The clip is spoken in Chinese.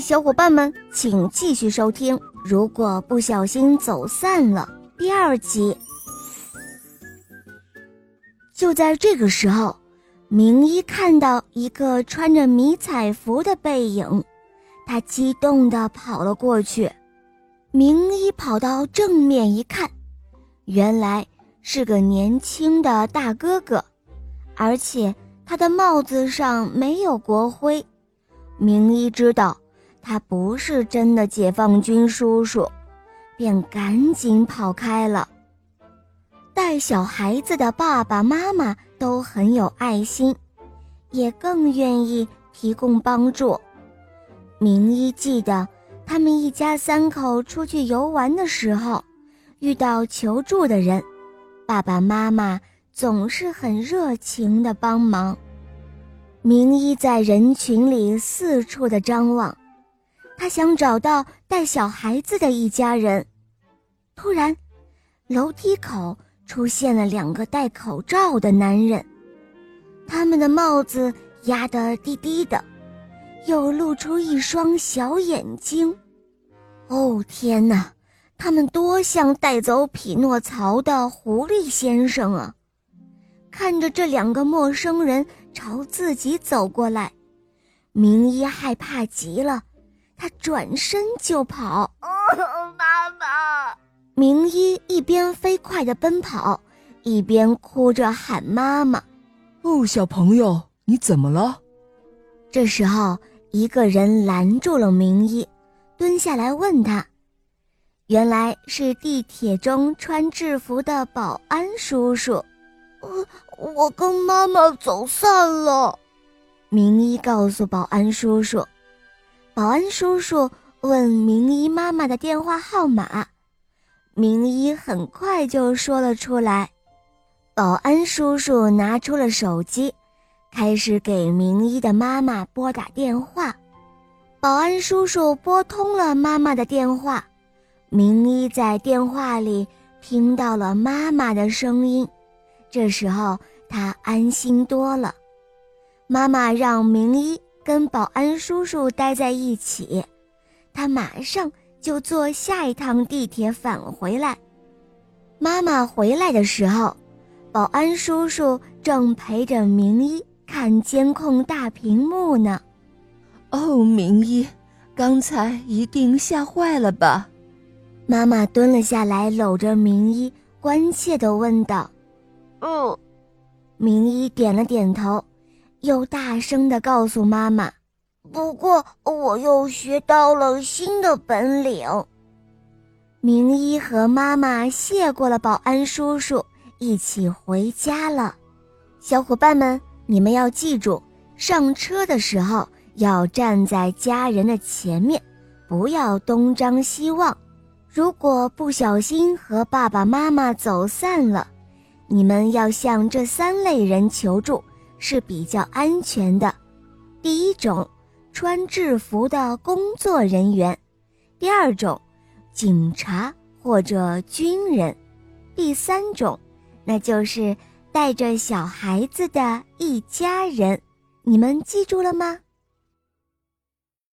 小伙伴们，请继续收听。如果不小心走散了，第二集。就在这个时候，明一看到一个穿着迷彩服的背影，他激动地跑了过去。明一跑到正面一看，原来是个年轻的大哥哥，而且他的帽子上没有国徽。明一知道他不是真的解放军叔叔，便赶紧跑开了。带小孩子的爸爸妈妈都很有爱心，也更愿意提供帮助。明一记得。他们一家三口出去游玩的时候，遇到求助的人，爸爸妈妈总是很热情的帮忙。明一在人群里四处的张望，他想找到带小孩子的一家人。突然，楼梯口出现了两个戴口罩的男人，他们的帽子压得低低的。又露出一双小眼睛，哦天哪，他们多像带走匹诺曹的狐狸先生啊！看着这两个陌生人朝自己走过来，明一害怕极了，他转身就跑。妈妈！明一一边飞快地奔跑，一边哭着喊妈妈。哦，小朋友，你怎么了？这时候。一个人拦住了明一，蹲下来问他：“原来是地铁中穿制服的保安叔叔。”“我我跟妈妈走散了。”明一告诉保安叔叔。保安叔叔问明一妈妈的电话号码，明一很快就说了出来。保安叔叔拿出了手机。开始给明一的妈妈拨打电话，保安叔叔拨通了妈妈的电话，明一在电话里听到了妈妈的声音，这时候他安心多了。妈妈让明一跟保安叔叔待在一起，他马上就坐下一趟地铁返回来。妈妈回来的时候，保安叔叔正陪着明一。看监控大屏幕呢，哦，明一，刚才一定吓坏了吧？妈妈蹲了下来，搂着明一，关切地问道：“嗯。”明一点了点头，又大声地告诉妈妈：“不过我又学到了新的本领。”明一和妈妈谢过了保安叔叔，一起回家了。小伙伴们。你们要记住，上车的时候要站在家人的前面，不要东张西望。如果不小心和爸爸妈妈走散了，你们要向这三类人求助是比较安全的。第一种，穿制服的工作人员；第二种，警察或者军人；第三种，那就是。带着小孩子的一家人，你们记住了吗？